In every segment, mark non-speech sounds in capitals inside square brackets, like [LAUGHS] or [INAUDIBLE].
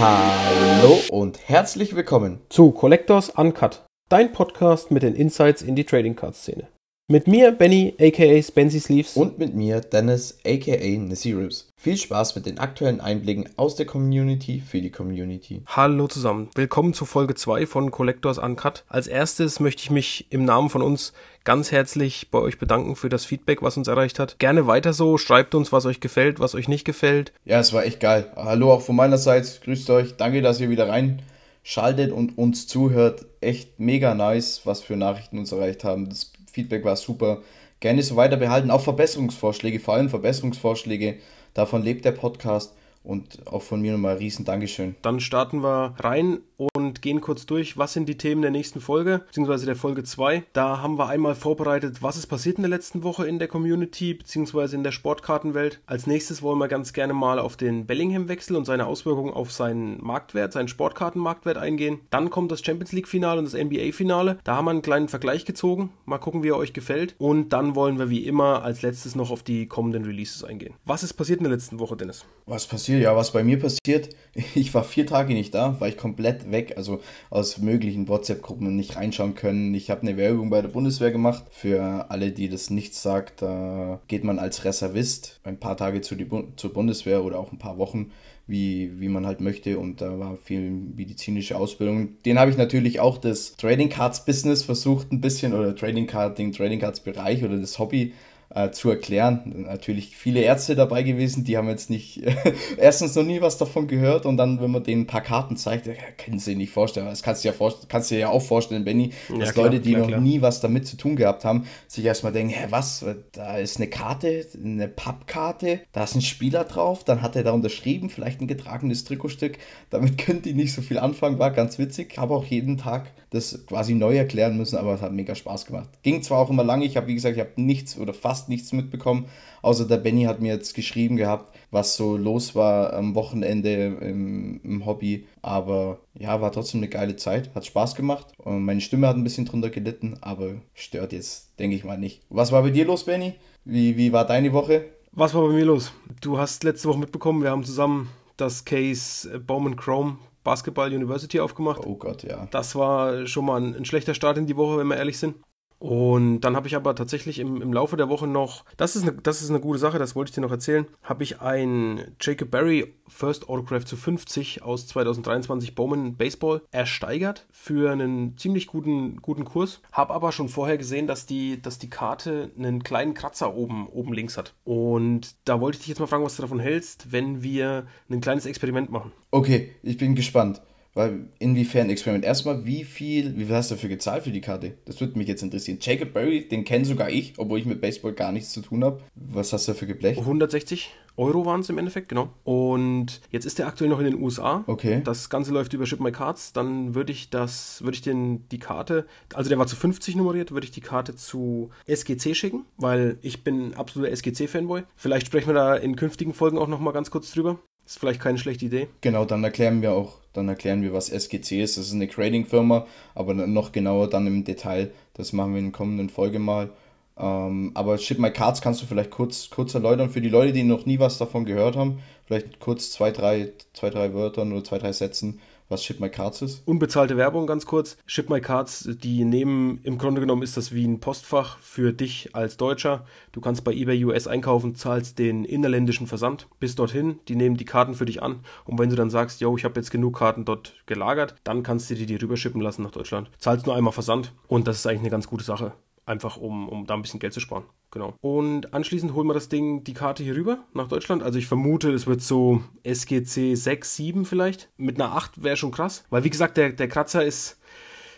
Hallo und herzlich willkommen. zu Collectors Uncut, dein Podcast mit den Insights in die Trading Card Szene. Mit mir Benny aka Spency Sleeves Und mit mir Dennis aka Nasirus. Viel Spaß mit den aktuellen Einblicken aus der Community für die Community. Hallo zusammen, willkommen zu Folge 2 von Collectors Uncut. Als erstes möchte ich mich im Namen von uns ganz herzlich bei euch bedanken für das Feedback, was uns erreicht hat. Gerne weiter so, schreibt uns, was euch gefällt, was euch nicht gefällt. Ja, es war echt geil. Hallo auch von meiner Seite. Grüßt euch. Danke, dass ihr wieder reinschaltet und uns zuhört. Echt mega nice, was für Nachrichten uns erreicht haben. Das Feedback war super. Gerne so weiter behalten. Auch Verbesserungsvorschläge, vor allem Verbesserungsvorschläge. Davon lebt der Podcast. Und auch von mir nochmal ein riesen Dankeschön. Dann starten wir rein und gehen kurz durch, was sind die Themen der nächsten Folge, beziehungsweise der Folge 2. Da haben wir einmal vorbereitet, was ist passiert in der letzten Woche in der Community, beziehungsweise in der Sportkartenwelt. Als nächstes wollen wir ganz gerne mal auf den Bellingham-Wechsel und seine Auswirkungen auf seinen Marktwert, seinen Sportkartenmarktwert eingehen. Dann kommt das Champions League-Finale und das NBA-Finale. Da haben wir einen kleinen Vergleich gezogen. Mal gucken, wie er euch gefällt. Und dann wollen wir wie immer als letztes noch auf die kommenden Releases eingehen. Was ist passiert in der letzten Woche, Dennis? Was passiert? Ja, was bei mir passiert, [LAUGHS] ich war vier Tage nicht da, war ich komplett weg, also aus möglichen WhatsApp-Gruppen nicht reinschauen können. Ich habe eine Werbung bei der Bundeswehr gemacht. Für alle, die das nichts sagt, da geht man als Reservist ein paar Tage zu die Bu zur Bundeswehr oder auch ein paar Wochen, wie, wie man halt möchte. Und da war viel medizinische Ausbildung. Den habe ich natürlich auch das Trading Cards Business versucht ein bisschen oder Trading Card, den Trading Cards Bereich oder das Hobby äh, zu erklären. Natürlich viele Ärzte dabei gewesen, die haben jetzt nicht [LAUGHS] erstens noch nie was davon gehört und dann, wenn man denen ein paar Karten zeigt, ja, können sie sich nicht vorstellen. Das kannst du ja, kannst du dir ja auch vorstellen, Benny, Ja, dass klar, Leute, die klar, noch klar. nie was damit zu tun gehabt haben, sich erstmal denken, hä, was? Da ist eine Karte, eine Pappkarte, da ist ein Spieler drauf, dann hat er da unterschrieben, vielleicht ein getragenes Trikotstück. Damit können die nicht so viel anfangen, war ganz witzig. Habe auch jeden Tag das quasi neu erklären müssen, aber es hat mega Spaß gemacht. Ging zwar auch immer lange, ich habe, wie gesagt, ich habe nichts oder fast nichts mitbekommen, außer der Benny hat mir jetzt geschrieben gehabt, was so los war am Wochenende im, im Hobby. Aber ja, war trotzdem eine geile Zeit, hat Spaß gemacht. Und meine Stimme hat ein bisschen drunter gelitten, aber stört jetzt, denke ich mal, nicht. Was war bei dir los, Benny? Wie, wie war deine Woche? Was war bei mir los? Du hast letzte Woche mitbekommen, wir haben zusammen das Case Bowman Chrome Basketball University aufgemacht. Oh Gott, ja. Das war schon mal ein, ein schlechter Start in die Woche, wenn wir ehrlich sind. Und dann habe ich aber tatsächlich im, im Laufe der Woche noch, das ist, eine, das ist eine gute Sache, das wollte ich dir noch erzählen, habe ich ein Jacob Berry First Autograph zu 50 aus 2023 Bowman Baseball ersteigert für einen ziemlich guten, guten Kurs. Habe aber schon vorher gesehen, dass die, dass die Karte einen kleinen Kratzer oben, oben links hat. Und da wollte ich dich jetzt mal fragen, was du davon hältst, wenn wir ein kleines Experiment machen. Okay, ich bin gespannt. Weil inwiefern Experiment? Erstmal, wie viel, wie viel hast du dafür gezahlt für die Karte? Das würde mich jetzt interessieren. Jacob Berry, den kenne sogar ich, obwohl ich mit Baseball gar nichts zu tun habe. Was hast du dafür geblecht? 160 Euro waren es im Endeffekt, genau. Und jetzt ist der aktuell noch in den USA. Okay. Das Ganze läuft über Ship My Cards. Dann würde ich das, würde ich den, die Karte, also der war zu 50 nummeriert, würde ich die Karte zu SGC schicken, weil ich bin absoluter SGC-Fanboy. Vielleicht sprechen wir da in künftigen Folgen auch nochmal ganz kurz drüber. Ist vielleicht keine schlechte Idee. Genau, dann erklären wir auch, dann erklären wir, was SGC ist. Das ist eine Trading-Firma, aber noch genauer dann im Detail. Das machen wir in der kommenden Folge mal. Ähm, aber Ship My Cards kannst du vielleicht kurz, kurz erläutern für die Leute, die noch nie was davon gehört haben. Vielleicht kurz zwei, drei, zwei, drei Wörtern oder zwei, drei Sätzen, was Ship My Cards ist. Unbezahlte Werbung ganz kurz. Ship My Cards, die nehmen, im Grunde genommen ist das wie ein Postfach für dich als Deutscher. Du kannst bei eBay US einkaufen, zahlst den innerländischen Versand, bis dorthin, die nehmen die Karten für dich an und wenn du dann sagst, yo, ich habe jetzt genug Karten dort gelagert, dann kannst du dir die rüberschippen lassen nach Deutschland. Zahlst nur einmal Versand und das ist eigentlich eine ganz gute Sache. Einfach um, um da ein bisschen Geld zu sparen. Genau. Und anschließend holen wir das Ding, die Karte hier rüber nach Deutschland. Also ich vermute, es wird so SGC 6, 7 vielleicht. Mit einer 8 wäre schon krass. Weil wie gesagt, der, der Kratzer ist,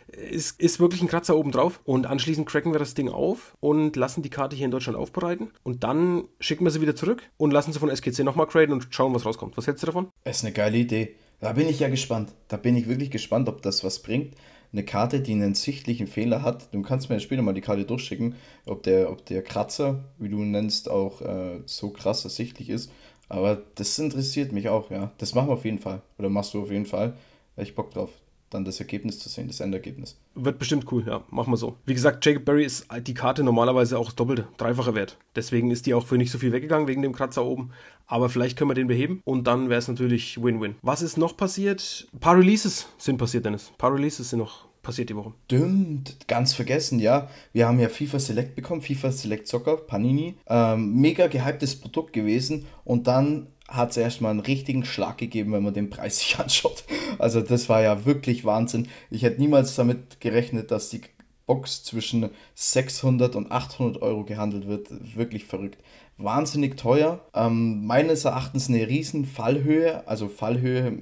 ist, ist wirklich ein Kratzer oben drauf. Und anschließend cracken wir das Ding auf und lassen die Karte hier in Deutschland aufbereiten. Und dann schicken wir sie wieder zurück und lassen sie von SGC nochmal graden und schauen, was rauskommt. Was hältst du davon? Das ist eine geile Idee. Da bin ich ja gespannt. Da bin ich wirklich gespannt, ob das was bringt. Eine Karte, die einen sichtlichen Fehler hat. Du kannst mir ja später mal die Karte durchschicken, ob der, ob der Kratzer, wie du nennst, auch äh, so krass ersichtlich ist. Aber das interessiert mich auch, ja. Das machen wir auf jeden Fall. Oder machst du auf jeden Fall. Ich Bock drauf. Dann das Ergebnis zu sehen, das Endergebnis. Wird bestimmt cool, ja, machen wir so. Wie gesagt, Jacob Berry ist die Karte normalerweise auch doppelte, dreifache Wert. Deswegen ist die auch für nicht so viel weggegangen wegen dem Kratzer oben. Aber vielleicht können wir den beheben und dann wäre es natürlich Win-Win. Was ist noch passiert? Ein paar Releases sind passiert, Dennis. Ein paar Releases sind noch passiert die Woche. Stimmt, ganz vergessen, ja. Wir haben ja FIFA Select bekommen, FIFA Select Soccer, Panini. Ähm, mega gehyptes Produkt gewesen und dann hat es erstmal einen richtigen Schlag gegeben, wenn man den Preis [LAUGHS] sich anschaut. Also das war ja wirklich Wahnsinn. Ich hätte niemals damit gerechnet, dass die Box zwischen 600 und 800 Euro gehandelt wird. Wirklich verrückt. Wahnsinnig teuer. Ähm, meines Erachtens eine riesen Fallhöhe. Also Fallhöhe,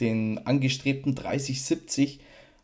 den angestrebten 30, 70.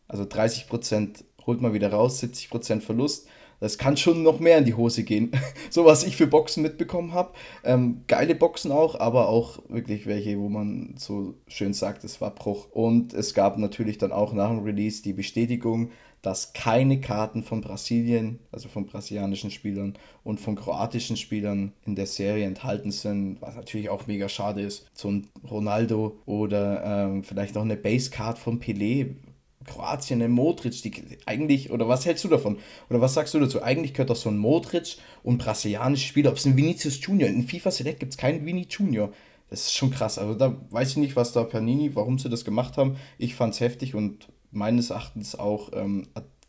Also 30% holt man wieder raus, 70% Verlust das kann schon noch mehr in die Hose gehen. [LAUGHS] so was ich für Boxen mitbekommen habe. Ähm, geile Boxen auch, aber auch wirklich welche, wo man so schön sagt, es war Bruch. Und es gab natürlich dann auch nach dem Release die Bestätigung, dass keine Karten von Brasilien, also von brasilianischen Spielern und von kroatischen Spielern in der Serie enthalten sind, was natürlich auch mega schade ist. So ein Ronaldo oder ähm, vielleicht auch eine Base-Card von Pelé Kroatien, ein Modric, die eigentlich, oder was hältst du davon? Oder was sagst du dazu? Eigentlich gehört doch so ein Modric und brasilianische Spieler, ob es ein Vinicius Junior, in FIFA Select gibt es keinen Vini Junior. Das ist schon krass. Also da weiß ich nicht, was da Panini, warum sie das gemacht haben. Ich fand es heftig und meines Erachtens auch ähm,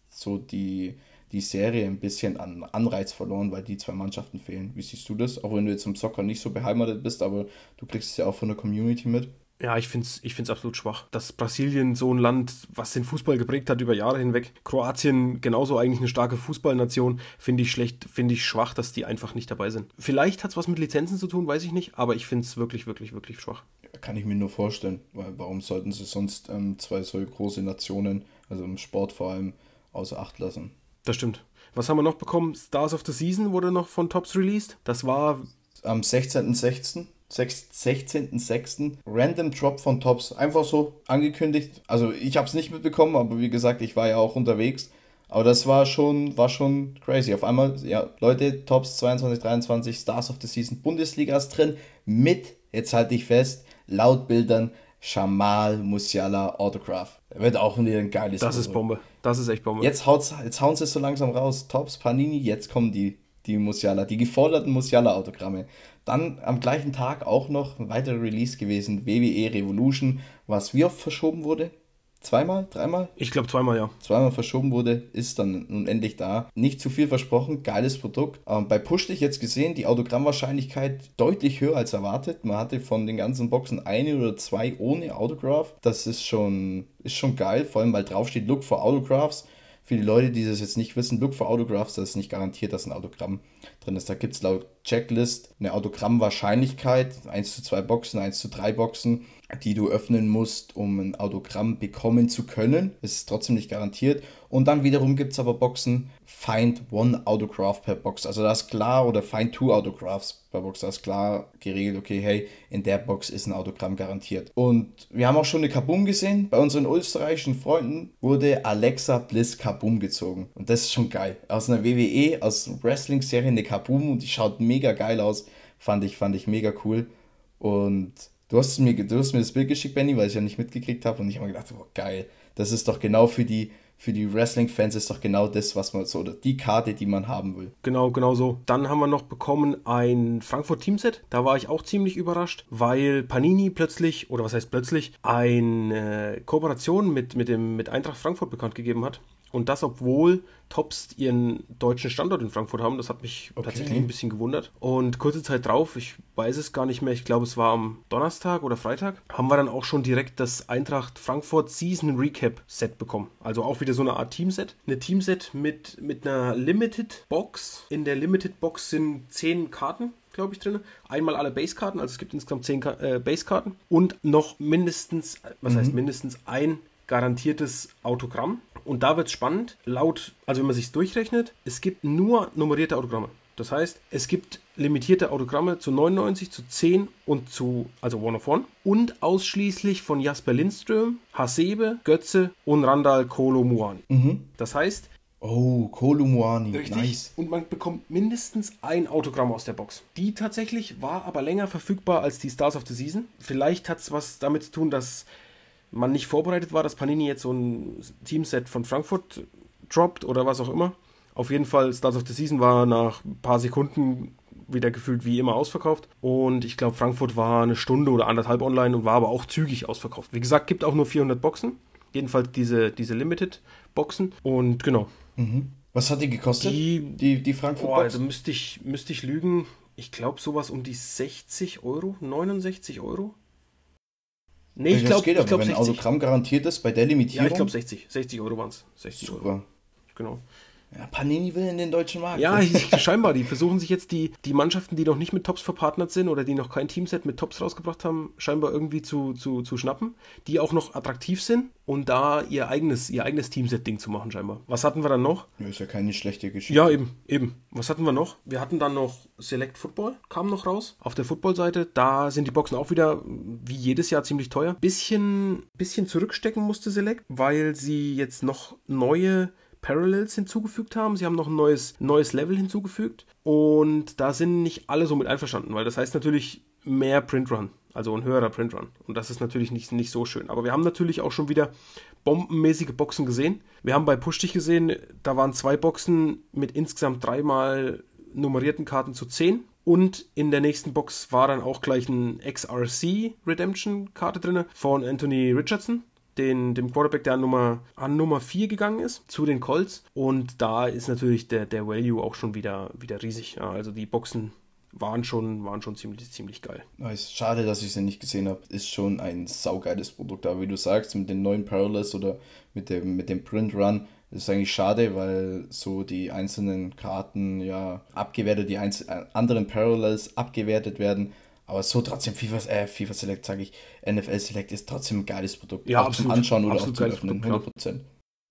so die, die Serie ein bisschen an Anreiz verloren, weil die zwei Mannschaften fehlen. Wie siehst du das? Auch wenn du jetzt im Soccer nicht so beheimatet bist, aber du kriegst es ja auch von der Community mit. Ja, ich finde es ich find's absolut schwach. Dass Brasilien so ein Land, was den Fußball geprägt hat über Jahre hinweg, Kroatien genauso eigentlich eine starke Fußballnation, finde ich schlecht, finde ich schwach, dass die einfach nicht dabei sind. Vielleicht hat es was mit Lizenzen zu tun, weiß ich nicht, aber ich finde es wirklich, wirklich, wirklich schwach. Kann ich mir nur vorstellen, weil warum sollten sie sonst ähm, zwei so große Nationen, also im Sport vor allem, außer Acht lassen? Das stimmt. Was haben wir noch bekommen? Stars of the Season wurde noch von Tops released. Das war am 16.06. 16.06. Random Drop von Tops. Einfach so angekündigt. Also ich habe es nicht mitbekommen, aber wie gesagt, ich war ja auch unterwegs. Aber das war schon, war schon crazy. Auf einmal, ja, Leute, Tops 22, 23, Stars of the Season, Bundesliga ist drin. Mit, jetzt halte ich fest, laut Bildern, Shamal Musiala Autograph. Wird auch wieder ein geiles Das Foto. ist Bombe. Das ist echt Bombe. Jetzt, haut's, jetzt hauen sie es so langsam raus. Tops, Panini, jetzt kommen die, die Musiala, die geforderten Musiala-Autogramme. Dann am gleichen Tag auch noch ein weiterer Release gewesen, WWE Revolution, was wie oft verschoben wurde? Zweimal? Dreimal? Ich glaube zweimal, ja. Zweimal verschoben wurde, ist dann nun endlich da. Nicht zu viel versprochen, geiles Produkt. Ähm, bei Push dich jetzt gesehen, die Autogrammwahrscheinlichkeit deutlich höher als erwartet. Man hatte von den ganzen Boxen eine oder zwei ohne Autograph. Das ist schon, ist schon geil, vor allem weil draufsteht Look for Autographs. Für die Leute, die das jetzt nicht wissen, Look for Autographs, das ist nicht garantiert, dass ein Autogramm drin ist. Da gibt es laut Checklist eine Autogrammwahrscheinlichkeit, 1 zu 2 Boxen, 1 zu 3 Boxen, die du öffnen musst, um ein Autogramm bekommen zu können. Das ist trotzdem nicht garantiert. Und dann wiederum gibt es aber Boxen, Find One Autograph per Box. Also da ist klar, oder Find Two Autographs per Box. Da ist klar geregelt, okay, hey, in der Box ist ein Autogramm garantiert. Und wir haben auch schon eine Kaboom gesehen. Bei unseren österreichischen Freunden wurde Alexa Bliss Kaboom gezogen. Und das ist schon geil. Aus einer WWE, aus Wrestling-Serie eine Kaboom und die schaut mega geil aus. Fand ich, fand ich mega cool. Und du hast mir, du hast mir das Bild geschickt, Benny, weil ich ja nicht mitgekriegt habe. Und ich habe mir gedacht, oh, geil. Das ist doch genau für die für die Wrestling-Fans ist doch genau das, was man so, oder die Karte, die man haben will. Genau, genau so. Dann haben wir noch bekommen ein Frankfurt Teamset. Da war ich auch ziemlich überrascht, weil Panini plötzlich, oder was heißt plötzlich, eine Kooperation mit, mit, dem, mit Eintracht Frankfurt bekannt gegeben hat. Und das, obwohl Tops ihren deutschen Standort in Frankfurt haben. Das hat mich okay. tatsächlich ein bisschen gewundert. Und kurze Zeit drauf, ich weiß es gar nicht mehr, ich glaube, es war am Donnerstag oder Freitag, haben wir dann auch schon direkt das Eintracht Frankfurt Season Recap Set bekommen. Also auch wieder so eine Art Teamset. Eine Teamset mit, mit einer Limited Box. In der Limited Box sind zehn Karten glaube ich, drin. Einmal alle Basekarten, also es gibt insgesamt zehn äh, Basekarten und noch mindestens, was mhm. heißt mindestens ein garantiertes Autogramm. Und da wird es spannend. Laut, also wenn man sich durchrechnet, es gibt nur nummerierte Autogramme. Das heißt, es gibt limitierte Autogramme zu 99, zu 10 und zu, also One of One. Und ausschließlich von Jasper Lindström, Hasebe, Götze und Randall Kolo Mhm. Das heißt, Oh, Kolumuani, Richtig. nice. Und man bekommt mindestens ein Autogramm aus der Box. Die tatsächlich war aber länger verfügbar als die Stars of the Season. Vielleicht hat es was damit zu tun, dass man nicht vorbereitet war, dass Panini jetzt so ein Teamset von Frankfurt droppt oder was auch immer. Auf jeden Fall, Start of the Season war nach ein paar Sekunden wieder gefühlt wie immer ausverkauft. Und ich glaube, Frankfurt war eine Stunde oder anderthalb online und war aber auch zügig ausverkauft. Wie gesagt, gibt auch nur 400 Boxen. Jedenfalls diese, diese Limited-Boxen. Und genau. Mhm. Was hat die gekostet? Die, die, die Frankfurt boah, Box? also müsste ich, müsste ich lügen. Ich glaube, sowas um die 60 Euro, 69 Euro. Nee, ich glaube, ich aber, glaub wenn 60. Autogramm garantiert ist bei der Ja, Limitierung. ich glaube 60. 60 Euro waren es. 60 Euro. Super. Genau. Ja, Panini will in den deutschen Markt. Ja, scheinbar. Die versuchen sich jetzt die, die Mannschaften, die noch nicht mit Tops verpartnert sind oder die noch kein Teamset mit Tops rausgebracht haben, scheinbar irgendwie zu, zu, zu schnappen, die auch noch attraktiv sind und da ihr eigenes, ihr eigenes Teamset-Ding zu machen, scheinbar. Was hatten wir dann noch? Ja, ist ja keine schlechte Geschichte. Ja, eben, eben. Was hatten wir noch? Wir hatten dann noch Select Football, kam noch raus. Auf der Football-Seite, da sind die Boxen auch wieder wie jedes Jahr ziemlich teuer. Bisschen, bisschen zurückstecken musste Select, weil sie jetzt noch neue Parallels hinzugefügt haben. Sie haben noch ein neues, neues Level hinzugefügt. Und da sind nicht alle so mit einverstanden, weil das heißt natürlich mehr Printrun. Also ein höherer Printrun. Und das ist natürlich nicht, nicht so schön. Aber wir haben natürlich auch schon wieder bombenmäßige Boxen gesehen. Wir haben bei Pushstich gesehen, da waren zwei Boxen mit insgesamt dreimal nummerierten Karten zu 10. Und in der nächsten Box war dann auch gleich ein XRC Redemption Karte drin von Anthony Richardson den, dem Quarterback, der an Nummer, an Nummer 4 gegangen ist, zu den Colts. Und da ist natürlich der, der Value auch schon wieder, wieder riesig. Ja, also die Boxen waren schon, waren schon ziemlich, ziemlich geil. Nice. Schade, dass ich sie nicht gesehen habe. Ist schon ein saugeiles Produkt. Aber wie du sagst, mit den neuen Parallels oder mit dem, mit dem Print Run, ist eigentlich schade, weil so die einzelnen Karten ja abgewertet, die anderen Parallels abgewertet werden. Aber so trotzdem FIFA, äh, FIFA Select, sage ich, NFL Select ist trotzdem ein geiles Produkt. Ja, auch absolut. zum Anschauen oder auch zum Öffnen, Produkt, 100%.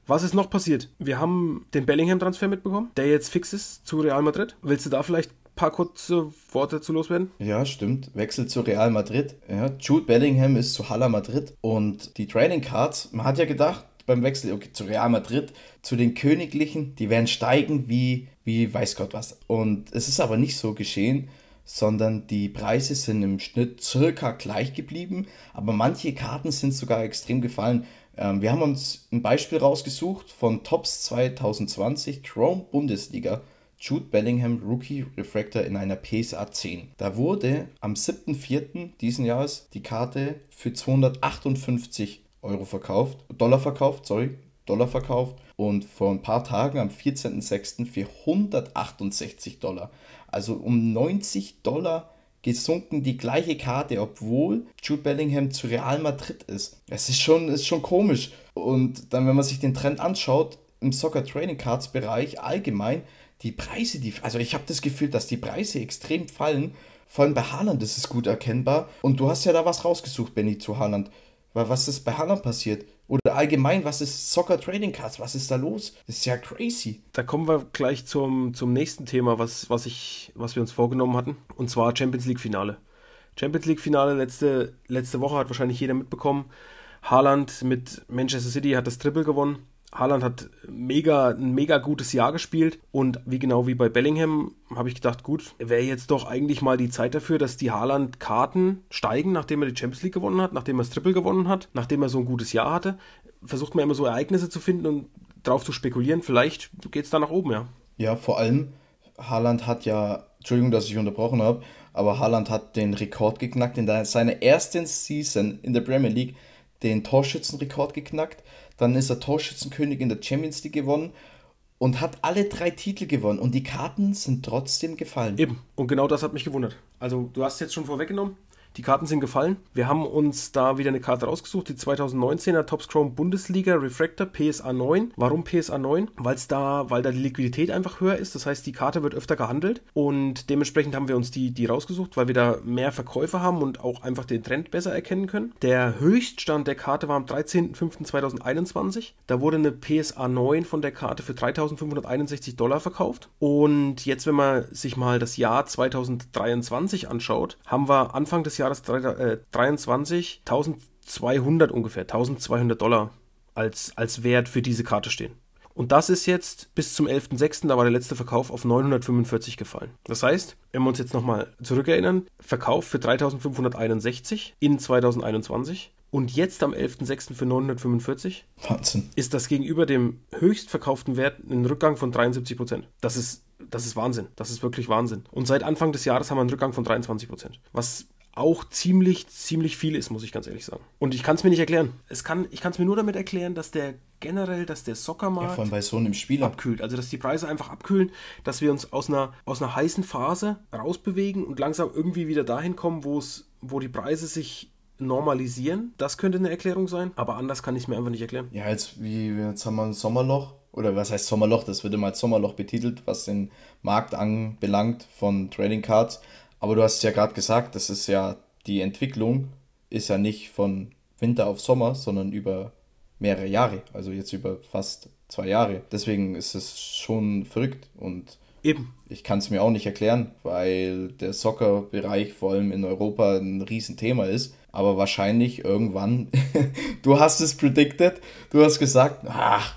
Was ist noch passiert? Wir haben den Bellingham-Transfer mitbekommen, der jetzt fix ist zu Real Madrid. Willst du da vielleicht ein paar kurze Worte zu loswerden? Ja, stimmt. Wechsel zu Real Madrid. Ja, Jude Bellingham ist zu Hala Madrid. Und die Trading Cards, man hat ja gedacht, beim Wechsel okay, zu Real Madrid, zu den Königlichen, die werden steigen wie, wie weiß Gott was. Und es ist aber nicht so geschehen, sondern die Preise sind im Schnitt circa gleich geblieben, aber manche Karten sind sogar extrem gefallen. Ähm, wir haben uns ein Beispiel rausgesucht von Tops 2020 Chrome Bundesliga. Jude Bellingham Rookie Refractor in einer PSA 10. Da wurde am 7.4. diesen Jahres die Karte für 258 Euro verkauft, Dollar verkauft, sorry, Dollar verkauft und vor ein paar Tagen am 14.06. für 168 Dollar. Also um 90 Dollar gesunken die gleiche Karte, obwohl Jude Bellingham zu Real Madrid ist. Es ist schon, ist schon komisch. Und dann, wenn man sich den Trend anschaut, im Soccer Trading Cards Bereich allgemein, die Preise, die, also ich habe das Gefühl, dass die Preise extrem fallen. Vor allem bei Haaland ist es gut erkennbar. Und du hast ja da was rausgesucht, Benny, zu Haaland. Weil was ist bei Haaland passiert? Oder allgemein, was ist Soccer Trading Cards? Was ist da los? Das ist ja crazy. Da kommen wir gleich zum, zum nächsten Thema, was, was, ich, was wir uns vorgenommen hatten. Und zwar Champions League Finale. Champions League Finale letzte, letzte Woche hat wahrscheinlich jeder mitbekommen. Haaland mit Manchester City hat das Triple gewonnen. Haaland hat mega, ein mega gutes Jahr gespielt und wie genau wie bei Bellingham habe ich gedacht, gut, wäre jetzt doch eigentlich mal die Zeit dafür, dass die Haaland-Karten steigen, nachdem er die Champions League gewonnen hat, nachdem er das Triple gewonnen hat, nachdem er so ein gutes Jahr hatte. Versucht man immer so Ereignisse zu finden und drauf zu spekulieren, vielleicht geht es da nach oben, ja. Ja, vor allem, Haaland hat ja, Entschuldigung, dass ich unterbrochen habe, aber Haaland hat den Rekord geknackt in seiner ersten Season in der Premier League, den Torschützenrekord geknackt. Dann ist er Torschützenkönig in der Champions League gewonnen und hat alle drei Titel gewonnen. Und die Karten sind trotzdem gefallen. Eben. Und genau das hat mich gewundert. Also, du hast jetzt schon vorweggenommen. Die Karten sind gefallen. Wir haben uns da wieder eine Karte rausgesucht, die 2019er Top Chrome Bundesliga Refractor PSA 9. Warum PSA 9? Weil's da, weil da die Liquidität einfach höher ist. Das heißt, die Karte wird öfter gehandelt und dementsprechend haben wir uns die, die rausgesucht, weil wir da mehr Verkäufe haben und auch einfach den Trend besser erkennen können. Der Höchststand der Karte war am 13.05.2021. Da wurde eine PSA 9 von der Karte für 3.561 Dollar verkauft. Und jetzt, wenn man sich mal das Jahr 2023 anschaut, haben wir Anfang des Jahres Jahres 23 1200 ungefähr, 1200 Dollar als, als Wert für diese Karte stehen. Und das ist jetzt bis zum 11.06., da war der letzte Verkauf auf 945 gefallen. Das heißt, wenn wir uns jetzt nochmal zurückerinnern, Verkauf für 3561 in 2021, und jetzt am 11.06. für 945. Wahnsinn. Ist das gegenüber dem höchstverkauften Wert ein Rückgang von 73 Prozent. Das ist, das ist Wahnsinn. Das ist wirklich Wahnsinn. Und seit Anfang des Jahres haben wir einen Rückgang von 23 Prozent. Was auch ziemlich, ziemlich viel ist, muss ich ganz ehrlich sagen. Und ich kann es mir nicht erklären. Es kann, ich kann es mir nur damit erklären, dass der generell, dass der Soccermarkt ja, vor allem bei so einem Spieler abkühlt. Also dass die Preise einfach abkühlen, dass wir uns aus einer, aus einer heißen Phase rausbewegen und langsam irgendwie wieder dahin kommen, wo es, wo die Preise sich normalisieren. Das könnte eine Erklärung sein, aber anders kann ich es mir einfach nicht erklären. Ja, jetzt, wie, jetzt haben wir ein Sommerloch. Oder was heißt Sommerloch? Das wird immer als Sommerloch betitelt, was den Markt anbelangt von Trading Cards. Aber du hast ja gerade gesagt, das ist ja die Entwicklung ist ja nicht von Winter auf Sommer, sondern über mehrere Jahre, also jetzt über fast zwei Jahre. Deswegen ist es schon verrückt und Eben. Ich kann es mir auch nicht erklären, weil der Soccer-Bereich vor allem in Europa ein Riesenthema ist. Aber wahrscheinlich irgendwann, [LAUGHS] du hast es predicted, du hast gesagt, ach,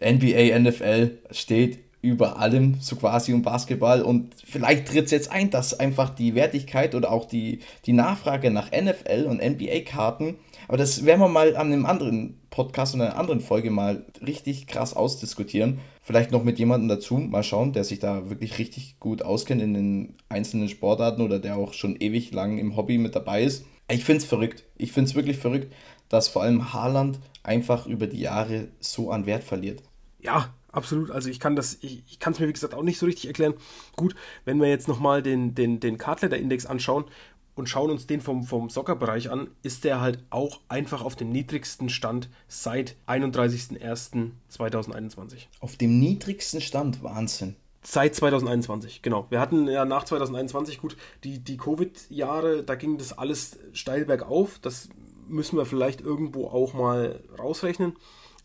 NBA, NFL steht über allem so quasi um Basketball und vielleicht tritt es jetzt ein, dass einfach die Wertigkeit oder auch die, die Nachfrage nach NFL und NBA-Karten, aber das werden wir mal an einem anderen Podcast und einer anderen Folge mal richtig krass ausdiskutieren. Vielleicht noch mit jemandem dazu, mal schauen, der sich da wirklich richtig gut auskennt in den einzelnen Sportarten oder der auch schon ewig lang im Hobby mit dabei ist. Ich finde es verrückt. Ich finde es wirklich verrückt, dass vor allem Haaland einfach über die Jahre so an Wert verliert. Ja, Absolut, also ich kann das, ich, ich kann es mir wie gesagt auch nicht so richtig erklären. Gut, wenn wir jetzt nochmal den, den, den Cardletter-Index anschauen und schauen uns den vom, vom Soccer-Bereich an, ist der halt auch einfach auf dem niedrigsten Stand seit 31.01.2021. Auf dem niedrigsten Stand, Wahnsinn. Seit 2021, genau. Wir hatten ja nach 2021, gut, die, die Covid-Jahre, da ging das alles steil bergauf. Das müssen wir vielleicht irgendwo auch mal rausrechnen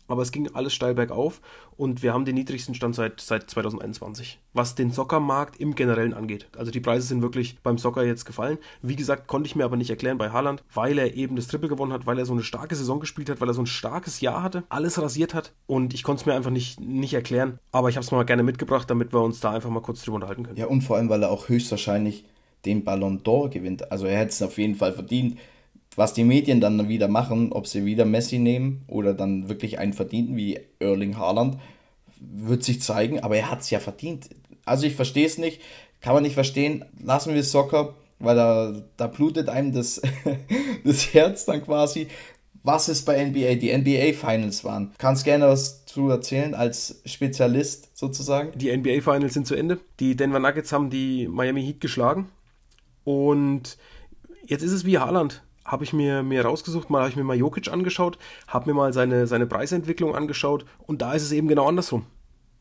aber es ging alles steil bergauf und wir haben den niedrigsten Stand seit, seit 2021, was den Soccermarkt im Generellen angeht. Also die Preise sind wirklich beim Soccer jetzt gefallen. Wie gesagt, konnte ich mir aber nicht erklären bei Haaland, weil er eben das Triple gewonnen hat, weil er so eine starke Saison gespielt hat, weil er so ein starkes Jahr hatte, alles rasiert hat und ich konnte es mir einfach nicht, nicht erklären. Aber ich habe es mal gerne mitgebracht, damit wir uns da einfach mal kurz drüber unterhalten können. Ja, und vor allem, weil er auch höchstwahrscheinlich den Ballon d'Or gewinnt. Also er hätte es auf jeden Fall verdient was die Medien dann wieder machen, ob sie wieder Messi nehmen oder dann wirklich einen verdienten wie Erling Haaland, wird sich zeigen, aber er hat es ja verdient. Also ich verstehe es nicht, kann man nicht verstehen. Lassen wir Soccer, weil da, da blutet einem das, [LAUGHS] das Herz dann quasi. Was ist bei NBA? Die NBA Finals waren. Kannst gerne was zu erzählen als Spezialist sozusagen? Die NBA Finals sind zu Ende. Die Denver Nuggets haben die Miami Heat geschlagen. Und jetzt ist es wie Haaland habe ich mir, mir rausgesucht, mal habe ich mir mal Jokic angeschaut, habe mir mal seine, seine Preisentwicklung angeschaut und da ist es eben genau andersrum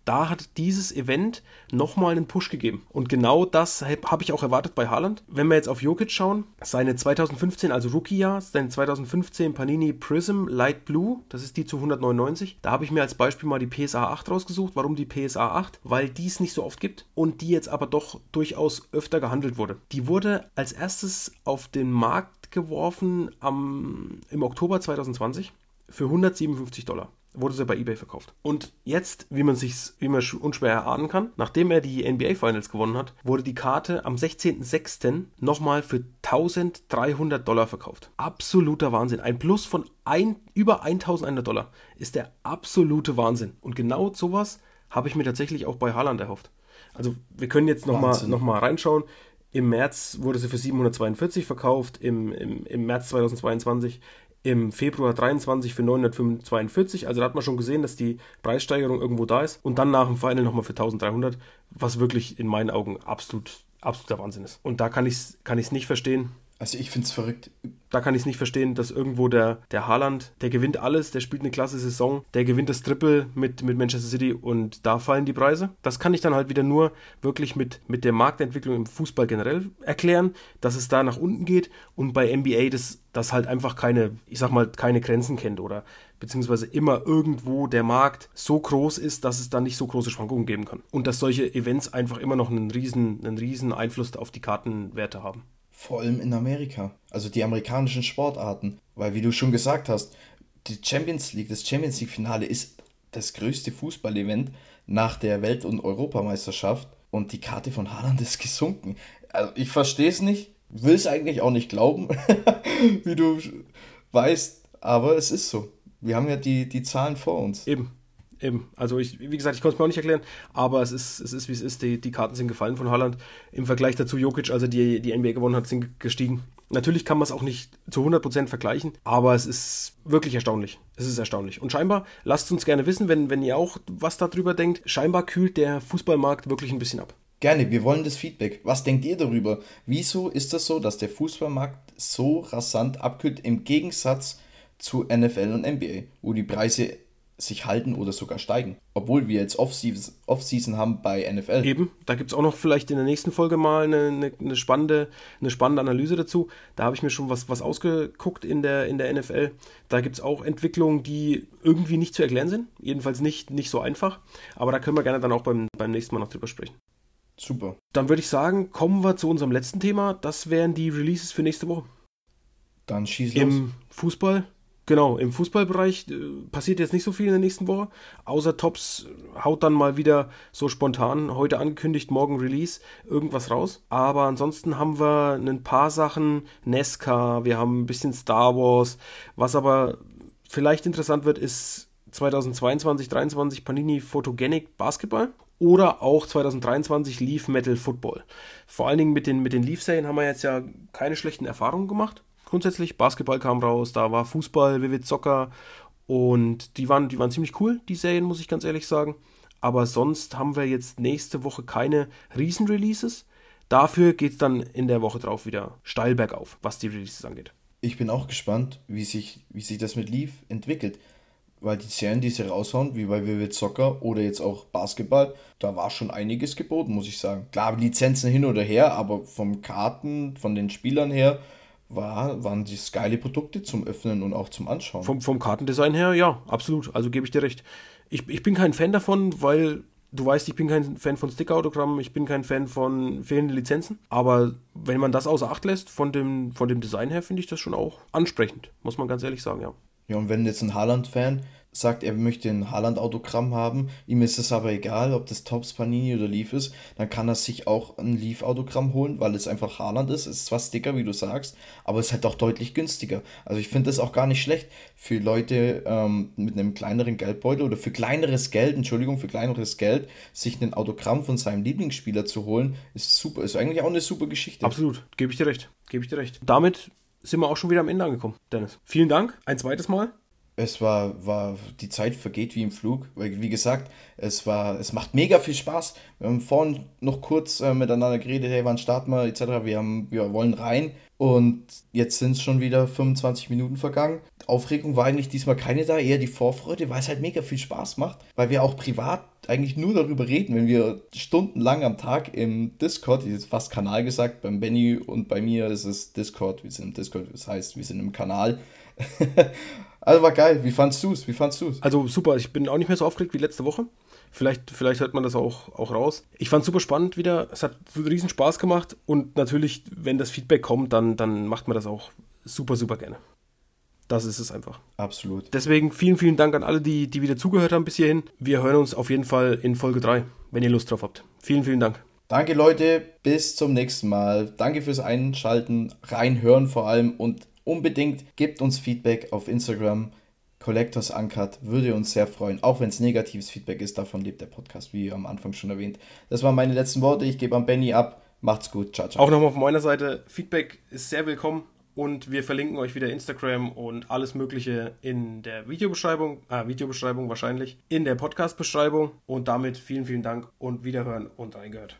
da hat dieses Event nochmal einen Push gegeben. Und genau das habe ich auch erwartet bei Haaland. Wenn wir jetzt auf Jokic schauen, seine 2015, also Rookie-Jahr, sein 2015 Panini Prism Light Blue, das ist die zu 199. Da habe ich mir als Beispiel mal die PSA 8 rausgesucht. Warum die PSA 8? Weil die es nicht so oft gibt und die jetzt aber doch durchaus öfter gehandelt wurde. Die wurde als erstes auf den Markt geworfen am, im Oktober 2020 für 157 Dollar wurde sie bei eBay verkauft. Und jetzt, wie man sich wie man unschwer erahnen kann, nachdem er die NBA Finals gewonnen hat, wurde die Karte am 16.06. nochmal für 1300 Dollar verkauft. Absoluter Wahnsinn. Ein Plus von ein, über 1100 Dollar ist der absolute Wahnsinn. Und genau sowas habe ich mir tatsächlich auch bei Haaland erhofft. Also wir können jetzt nochmal noch mal reinschauen. Im März wurde sie für 742 verkauft, im, im, im März 2022 im Februar 23 für 942. Also da hat man schon gesehen, dass die Preissteigerung irgendwo da ist. Und dann nach dem Final nochmal für 1300, was wirklich in meinen Augen absolut, absoluter Wahnsinn ist. Und da kann ich es kann nicht verstehen. Also ich finde es verrückt da kann ich es nicht verstehen, dass irgendwo der, der Haaland, der gewinnt alles, der spielt eine klasse Saison, der gewinnt das Triple mit, mit Manchester City und da fallen die Preise. Das kann ich dann halt wieder nur wirklich mit, mit der Marktentwicklung im Fußball generell erklären, dass es da nach unten geht und bei NBA das, das halt einfach keine, ich sag mal, keine Grenzen kennt oder beziehungsweise immer irgendwo der Markt so groß ist, dass es da nicht so große Schwankungen geben kann. Und dass solche Events einfach immer noch einen riesen, einen riesen Einfluss auf die Kartenwerte haben. Vor allem in Amerika. Also die amerikanischen Sportarten. Weil, wie du schon gesagt hast, die Champions League, das Champions League-Finale ist das größte Fußballevent nach der Welt- und Europameisterschaft. Und die Karte von Haaland ist gesunken. Also ich verstehe es nicht, will es eigentlich auch nicht glauben, [LAUGHS] wie du weißt, aber es ist so. Wir haben ja die, die Zahlen vor uns. Eben. Eben. Also ich, wie gesagt, ich konnte es mir auch nicht erklären, aber es ist, es ist wie es ist. Die, die Karten sind gefallen von Holland. Im Vergleich dazu Jokic, als er die, die NBA gewonnen hat, sind gestiegen. Natürlich kann man es auch nicht zu 100% vergleichen, aber es ist wirklich erstaunlich. Es ist erstaunlich. Und scheinbar, lasst uns gerne wissen, wenn, wenn ihr auch was darüber denkt, scheinbar kühlt der Fußballmarkt wirklich ein bisschen ab. Gerne, wir wollen das Feedback. Was denkt ihr darüber? Wieso ist das so, dass der Fußballmarkt so rasant abkühlt im Gegensatz zu NFL und NBA, wo die Preise sich halten oder sogar steigen. Obwohl wir jetzt Off-Season haben bei NFL. Eben, da gibt es auch noch vielleicht in der nächsten Folge mal eine, eine, eine, spannende, eine spannende Analyse dazu. Da habe ich mir schon was, was ausgeguckt in der, in der NFL. Da gibt es auch Entwicklungen, die irgendwie nicht zu erklären sind. Jedenfalls nicht, nicht so einfach. Aber da können wir gerne dann auch beim, beim nächsten Mal noch drüber sprechen. Super. Dann würde ich sagen, kommen wir zu unserem letzten Thema. Das wären die Releases für nächste Woche. Dann schieß los. Im Fußball Genau, im Fußballbereich äh, passiert jetzt nicht so viel in der nächsten Woche, außer Tops haut dann mal wieder so spontan, heute angekündigt, morgen Release, irgendwas raus. Aber ansonsten haben wir ein paar Sachen, Nesca, wir haben ein bisschen Star Wars. Was aber vielleicht interessant wird, ist 2022, 2023 Panini Photogenic Basketball oder auch 2023 Leaf Metal Football. Vor allen Dingen mit den, mit den Leaf-Serien haben wir jetzt ja keine schlechten Erfahrungen gemacht grundsätzlich. Basketball kam raus, da war Fußball, Vivid Soccer und die waren, die waren ziemlich cool, die Serien, muss ich ganz ehrlich sagen. Aber sonst haben wir jetzt nächste Woche keine Riesen-Releases. Dafür geht es dann in der Woche drauf wieder steil bergauf, was die Releases angeht. Ich bin auch gespannt, wie sich, wie sich das mit Leaf entwickelt. Weil die Serien, die sie raushauen, wie bei Vivid Soccer oder jetzt auch Basketball, da war schon einiges geboten, muss ich sagen. Klar, Lizenzen hin oder her, aber vom Karten, von den Spielern her, war, waren das geile Produkte zum Öffnen und auch zum Anschauen. Vom, vom Kartendesign her, ja, absolut. Also gebe ich dir recht. Ich, ich bin kein Fan davon, weil du weißt, ich bin kein Fan von Sticker-Autogrammen, ich bin kein Fan von fehlenden Lizenzen. Aber wenn man das außer Acht lässt, von dem, von dem Design her, finde ich das schon auch ansprechend, muss man ganz ehrlich sagen, ja. Ja, und wenn jetzt ein Haaland-Fan sagt, er möchte ein Haaland-Autogramm haben, ihm ist es aber egal, ob das Tops Panini oder Leaf ist, dann kann er sich auch ein Leaf-Autogramm holen, weil es einfach Haaland ist. Es ist zwar Sticker, wie du sagst, aber es ist halt auch deutlich günstiger. Also ich finde das auch gar nicht schlecht für Leute ähm, mit einem kleineren Geldbeutel oder für kleineres Geld, Entschuldigung, für kleineres Geld, sich ein Autogramm von seinem Lieblingsspieler zu holen, ist super, ist eigentlich auch eine super Geschichte. Absolut, gebe ich dir recht, gebe ich dir recht. Damit sind wir auch schon wieder am Ende angekommen, Dennis. Vielen Dank, ein zweites Mal es war, war, die Zeit vergeht wie im Flug. Wie gesagt, es war, es macht mega viel Spaß. Wir haben vorhin noch kurz äh, miteinander geredet, hey, wann starten wir, etc. Wir, haben, wir wollen rein. Und jetzt sind es schon wieder 25 Minuten vergangen. Aufregung war eigentlich diesmal keine da, eher die Vorfreude, weil es halt mega viel Spaß macht. Weil wir auch privat eigentlich nur darüber reden, wenn wir stundenlang am Tag im Discord, jetzt fast Kanal gesagt, beim Benny und bei mir ist es Discord, wir sind im Discord, das heißt, wir sind im Kanal. [LAUGHS] Also war geil. Wie fandst du es? Wie fandst du es? Also super. Ich bin auch nicht mehr so aufgeregt wie letzte Woche. Vielleicht, vielleicht hört man das auch, auch raus. Ich fand es super spannend wieder. Es hat riesen Spaß gemacht. Und natürlich, wenn das Feedback kommt, dann, dann macht man das auch super, super gerne. Das ist es einfach. Absolut. Deswegen vielen, vielen Dank an alle, die, die wieder zugehört haben bis hierhin. Wir hören uns auf jeden Fall in Folge 3, wenn ihr Lust drauf habt. Vielen, vielen Dank. Danke Leute, bis zum nächsten Mal. Danke fürs Einschalten, reinhören vor allem und Unbedingt gebt uns Feedback auf Instagram. Collectors Uncut würde uns sehr freuen, auch wenn es negatives Feedback ist. Davon lebt der Podcast, wie am Anfang schon erwähnt. Das waren meine letzten Worte. Ich gebe an Benny ab. Macht's gut. Ciao, ciao. Auch nochmal von meiner Seite: Feedback ist sehr willkommen und wir verlinken euch wieder Instagram und alles Mögliche in der Videobeschreibung, ah, Videobeschreibung wahrscheinlich, in der Podcast-Beschreibung. Und damit vielen, vielen Dank und Wiederhören und reingehört.